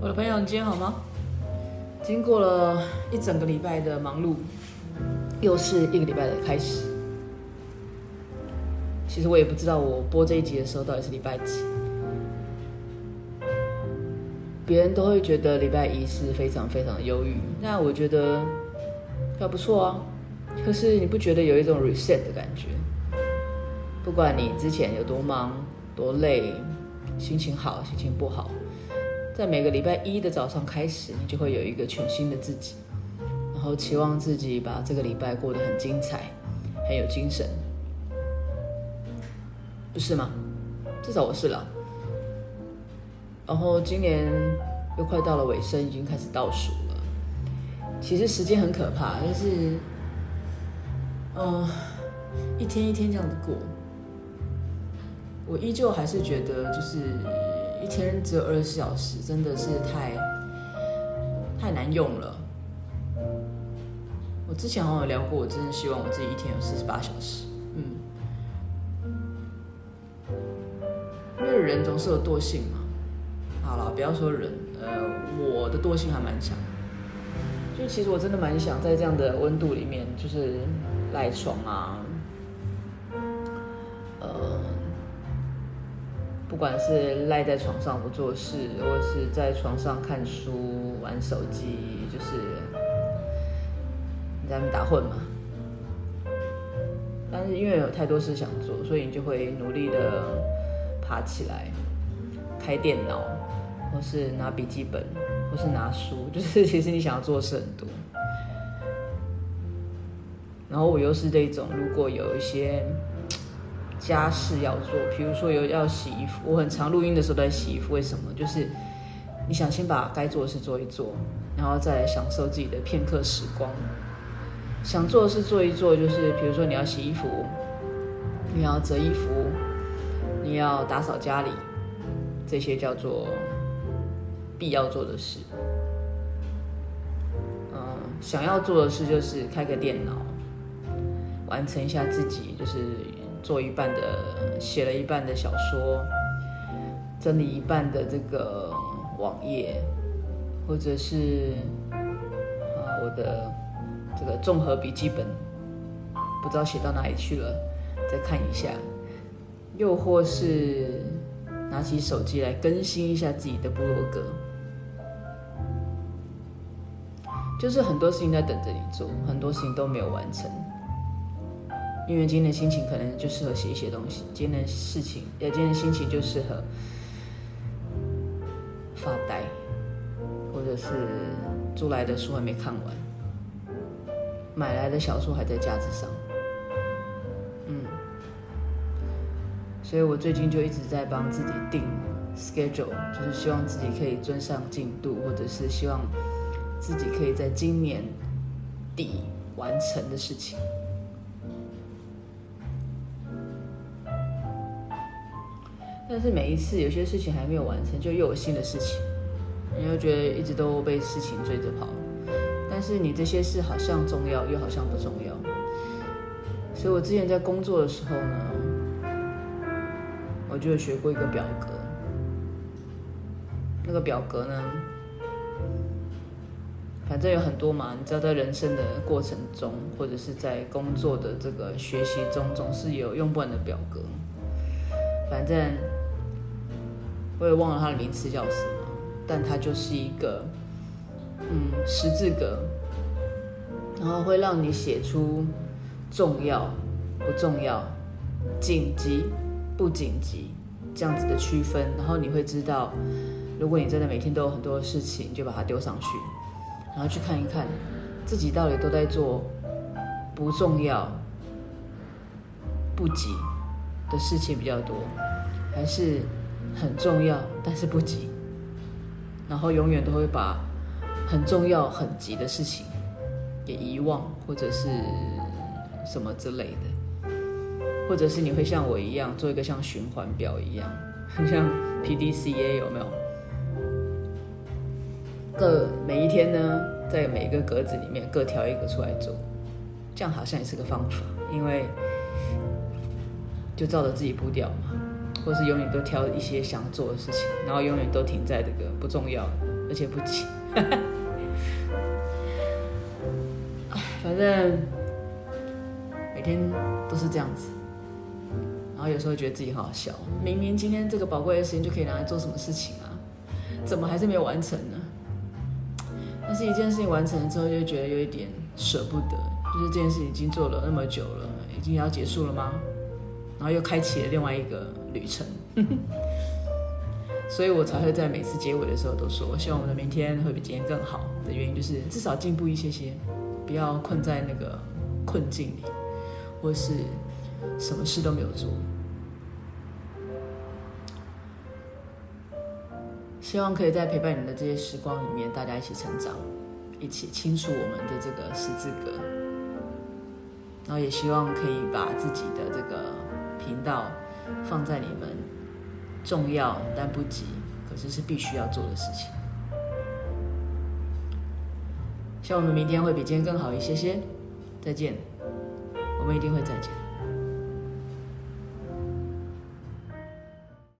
我的朋友，你今天好吗？经过了一整个礼拜的忙碌，又是一个礼拜的开始。其实我也不知道我播这一集的时候到底是礼拜几。别人都会觉得礼拜一是非常非常的忧郁，那我觉得还不错啊。可是你不觉得有一种 reset 的感觉？不管你之前有多忙、多累，心情好、心情不好。在每个礼拜一的早上开始，你就会有一个全新的自己，然后期望自己把这个礼拜过得很精彩，很有精神，不是吗？至少我是了。然后今年又快到了尾声，已经开始倒数了。其实时间很可怕，就是，嗯，一天一天这样子过，我依旧还是觉得就是。一天只有二十四小时，真的是太太难用了。我之前好像有聊过，我真的希望我自己一天有四十八小时。嗯，因为人总是有惰性嘛。好了，不要说人，呃，我的惰性还蛮强。就其实我真的蛮想在这样的温度里面，就是赖床啊。呃不管是赖在床上不做事，或者是在床上看书、玩手机，就是你在那边打混嘛。但是因为有太多事想做，所以你就会努力的爬起来，开电脑，或是拿笔记本，或是拿书，就是 其实你想要做的事很多。然后我又是这种，如果有一些。家事要做，比如说有要洗衣服，我很常录音的时候都在洗衣服。为什么？就是你想先把该做的事做一做，然后再来享受自己的片刻时光。想做的事做一做，就是比如说你要洗衣服，你要折衣服，你要打扫家里，这些叫做必要做的事。嗯，想要做的事就是开个电脑，完成一下自己就是。做一半的，写了一半的小说，整理一半的这个网页，或者是啊我的这个综合笔记本，不知道写到哪里去了，再看一下，又或是拿起手机来更新一下自己的部落格，就是很多事情在等着你做，很多事情都没有完成。因为今天的心情可能就适合写一些东西，今天的事情，呃，今天的心情就适合发呆，或者是租来的书还没看完，买来的小说还在架子上，嗯，所以我最近就一直在帮自己定 schedule，就是希望自己可以追上进度，或者是希望自己可以在今年底完成的事情。但是每一次有些事情还没有完成，就又有新的事情，你又觉得一直都被事情追着跑。但是你这些事好像重要，又好像不重要。所以我之前在工作的时候呢，我就学过一个表格。那个表格呢，反正有很多嘛，你知道，在人生的过程中，或者是在工作的这个学习中，总是有用不完的表格。反正。我也忘了它的名词叫什么，但它就是一个，嗯，十字格，然后会让你写出重要、不重要、紧急、不紧急这样子的区分，然后你会知道，如果你真的每天都有很多事情，你就把它丢上去，然后去看一看自己到底都在做不重要、不急的事情比较多，还是？很重要，但是不急，然后永远都会把很重要、很急的事情给遗忘，或者是什么之类的，或者是你会像我一样做一个像循环表一样，很像 PDCA 有没有？各每一天呢，在每一个格子里面各挑一个出来做，这样好像也是个方法，因为就照着自己步调嘛。或是永远都挑一些想做的事情，然后永远都停在这个不重要，而且不急。反正每天都是这样子，然后有时候觉得自己好好笑，明明今天这个宝贵的时间就可以拿来做什么事情啊，怎么还是没有完成呢？但是一件事情完成了之后，就觉得有一点舍不得，就是这件事已经做了那么久了，已经要结束了吗？然后又开启了另外一个旅程，所以我才会在每次结尾的时候都说，我希望我们的明天会比今天更好的原因，就是至少进步一些些，不要困在那个困境里，或是什么事都没有做。希望可以在陪伴你们的这些时光里面，大家一起成长，一起清楚我们的这个十字格，然后也希望可以把自己的这个。频道放在你们重要但不急，可是是必须要做的事情。希望我们明天会比今天更好一些些。再见，我们一定会再见。